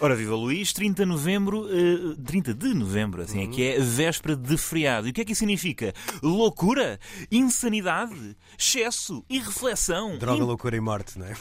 Ora, viva Luís, 30 de novembro, eh, 30 de novembro, assim é que é, véspera de feriado. E o que é que isso significa? Loucura, insanidade, excesso, irreflexão. Droga, in- loucura e morte, não é?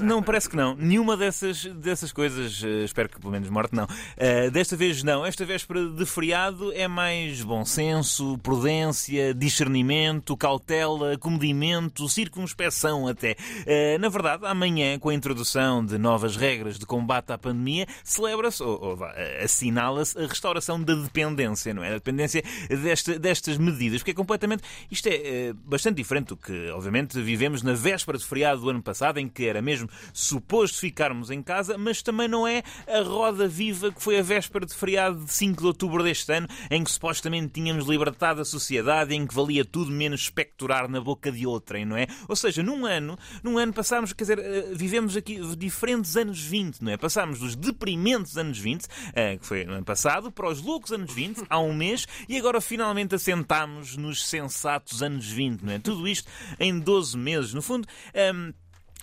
Não, parece que não. Nenhuma dessas, dessas coisas, eh, espero que pelo menos morte não. Eh, desta vez não. Esta véspera de feriado é mais bom senso, prudência, discernimento, cautela, comedimento, circunspeção até. Eh, na verdade, amanhã, com a introdução de novas regras de combate à pandemia, celebra-se, ou, ou assinala-se, a restauração da dependência, não é? A dependência desta- destas medidas, porque é completamente. Isto é eh, bastante diferente do que, obviamente, vivemos na véspera de feriado do ano passado, em que era mesmo suposto ficarmos em casa, mas também não é a roda viva que foi a véspera de feriado de 5 de outubro deste ano, em que supostamente tínhamos libertado a sociedade, em que valia tudo menos espectorar na boca de outrem, não é? Ou seja, num ano, num ano passámos, quer dizer, eh, vivemos aqui diferentes anos 20, não é? Passámos dos deprimentes anos 20, eh, que foi no ano passado, para os loucos anos 20, há um mês, e agora finalmente assentámos nos sensatos anos 20, não é? Tudo isto em 12 meses. No fundo, ehm,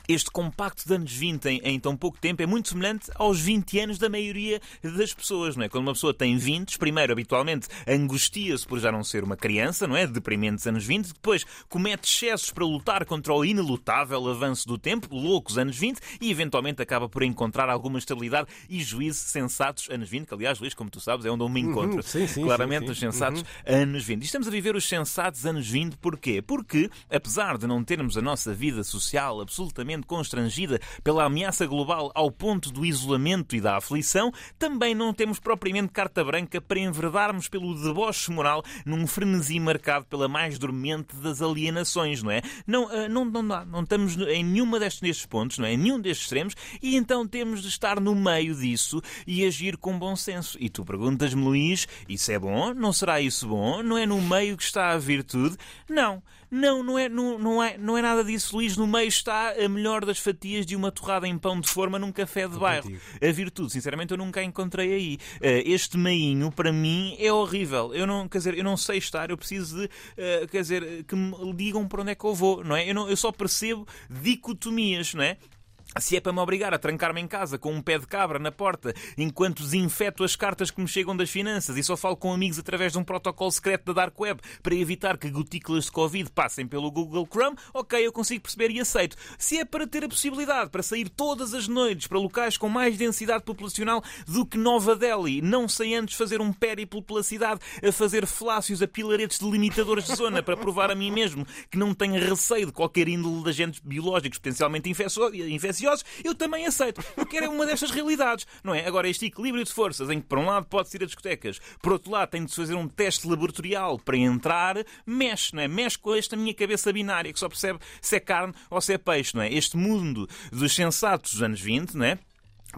este compacto de anos 20 em, em tão pouco tempo é muito semelhante aos 20 anos da maioria das pessoas, não é? Quando uma pessoa tem 20, primeiro, habitualmente, angustia-se por já não ser uma criança, não é? Deprimentes anos 20, depois comete excessos para lutar contra o inelutável avanço do tempo, loucos anos 20, e eventualmente acaba por encontrar alguma estabilidade e juízo sensatos anos 20, que aliás, Luís, como tu sabes, é onde eu me encontro. sim, sim, Claramente, sim, os sensatos anos 20. E estamos a viver os sensatos anos 20 porquê? Porque, apesar de não termos a nossa vida social absolutamente constrangida pela ameaça global ao ponto do isolamento e da aflição, também não temos propriamente carta branca para enverdarmos pelo deboche moral num frenesi marcado pela mais dormente das alienações, não é? Não, ah, não, não, dá, não estamos em nenhuma destes nestes pontos, não é? Em nenhum destes extremos, e então temos de estar no meio disso e agir com bom senso. E tu perguntas-me, Luís, isso é bom? Não será isso bom? Não é no meio que está a virtude? Não. Não, não é, não, não, é, não é nada disso, Luís. No meio está a melhor das fatias de uma torrada em pão de forma num café de bairro. A virtude, sinceramente, eu nunca a encontrei aí. Eh, Este meinho, para mim, é horrível. Eu não, quer dizer, eu não sei estar, eu preciso de, eh, quer dizer, que me digam para onde é que eu vou, não é? Eu, não, eu só percebo dicotomias, não é? Se é para me obrigar a trancar-me em casa com um pé de cabra na porta enquanto desinfeto as cartas que me chegam das finanças e só falo com amigos através de um protocolo secreto da Dark Web para evitar que gotículas de Covid passem pelo Google Chrome, ok, eu consigo perceber e aceito. Se é para ter a possibilidade para sair todas as noites para locais com mais densidade populacional do que Nova Delhi, não sei antes fazer um périplo pela cidade a fazer flácios a pilaretes delimitadores de zona para provar a mim mesmo que não tenho receio de qualquer índole de agentes biológicos potencialmente infecio- eu também aceito. Eu quero uma destas realidades, não é? Agora, este equilíbrio de forças em que, por um lado, pode-se ir a discotecas, por outro lado, tem de se fazer um teste laboratorial para entrar, mexe, não é? Mexe com esta minha cabeça binária que só percebe se é carne ou se é peixe, não é? Este mundo dos sensatos dos anos 20, não é?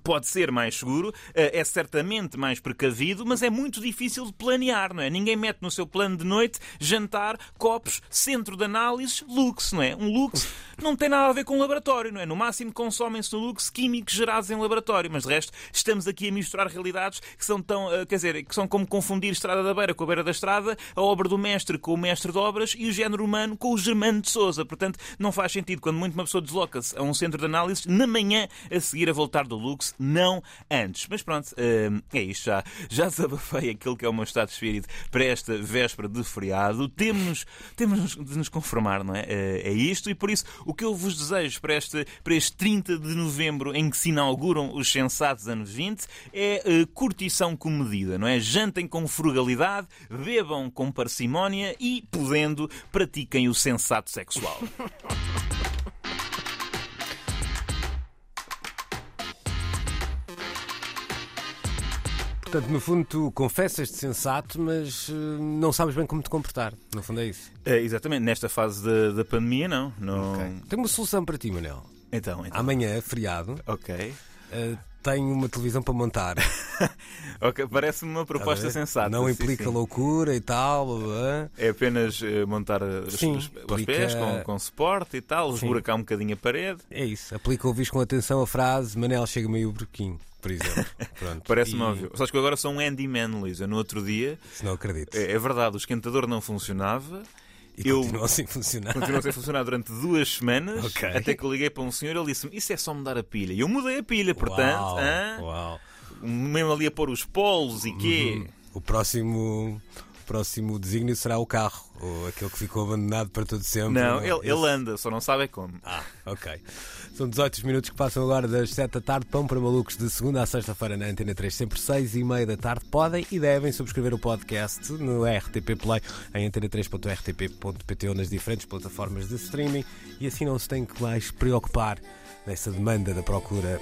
Pode ser mais seguro, eh, é certamente mais precavido, mas é muito difícil de planear, não é? Ninguém mete no seu plano de noite jantar, copos, centro de análise, lux, não é? Um lux não tem nada a ver com laboratório, não é? No máximo consomem-se no lux químicos gerados em laboratório, mas de resto estamos aqui a misturar realidades que são tão, eh, quer dizer, que são como confundir Estrada da Beira com a Beira da Estrada, a obra do mestre com o mestre de obras e o género humano com o Germano de Souza. Portanto, não faz sentido quando muito uma pessoa desloca-se a um centro de análise na manhã a seguir a voltar do Lux, não antes. Mas pronto, hum, é isto já. Já desabafei aquilo que é o meu estado de espírito para esta véspera de feriado. Temos, temos de nos conformar, não é? Eh, É isto e por isso o que eu vos desejo para este, para este 30 de novembro em que se inauguram os sensatos anos 20 é eh, curtição comedida, não é? Jantem com frugalidade, bebam com parcimónia e, podendo, pratiquem o sensato sexual. Portanto, no fundo, tu confessas-te sensato, mas eh, não sabes bem como te comportar. No fundo, é isso. É, exatamente, nesta fase da, da pandemia, não. não... Ok. Tenho uma solução para ti, Manel. Então, então. Amanhã, feriado, Ok. eh, tenho uma televisão para montar. Ok, Parece-me uma proposta sensata. Não implica sim. loucura e tal. É apenas eh, montar Sim, os, os implica- pés com, com suporte e tal, esburacar um bocadinho a parede. É isso. Aplica ouvir com atenção a frase Manel chega meio broquinho, por exemplo. Parece-me E- óbvio. Sabes que eu agora sou um handyman, Luís. Eu no outro dia, Se não acredito. é, é verdade, o esquentador não funcionava E Eu- continuam sem funcionar. Continuou sem funcionar durante duas semanas, Ok. até que eu liguei para um senhor e ele disse-me: Isso é só mudar a pilha. E eu mudei a pilha, portanto, Uau, uau. mesmo ali a pôr os polos e quê. Uhum. O próximo, próximo desígnio será o carro, ou aquele que ficou abandonado para todo sempre. Não, é? ele, ele anda, só não sabe é como. Ah, ok. São 18 minutos que passam agora das 7 da tarde. Pão para malucos de segunda a sexta-feira na Antena 3, sempre 6 e meia da tarde. Podem e devem subscrever o podcast no RTP Play, em antena3.rtp.pt ou nas diferentes plataformas de streaming. E assim não se tem que mais preocupar nessa demanda da procura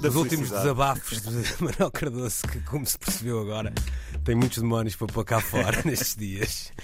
dos últimos desabafos de Manuel Cardoso, que, como se percebeu agora, tem muitos demónios para pôr cá fora nestes dias.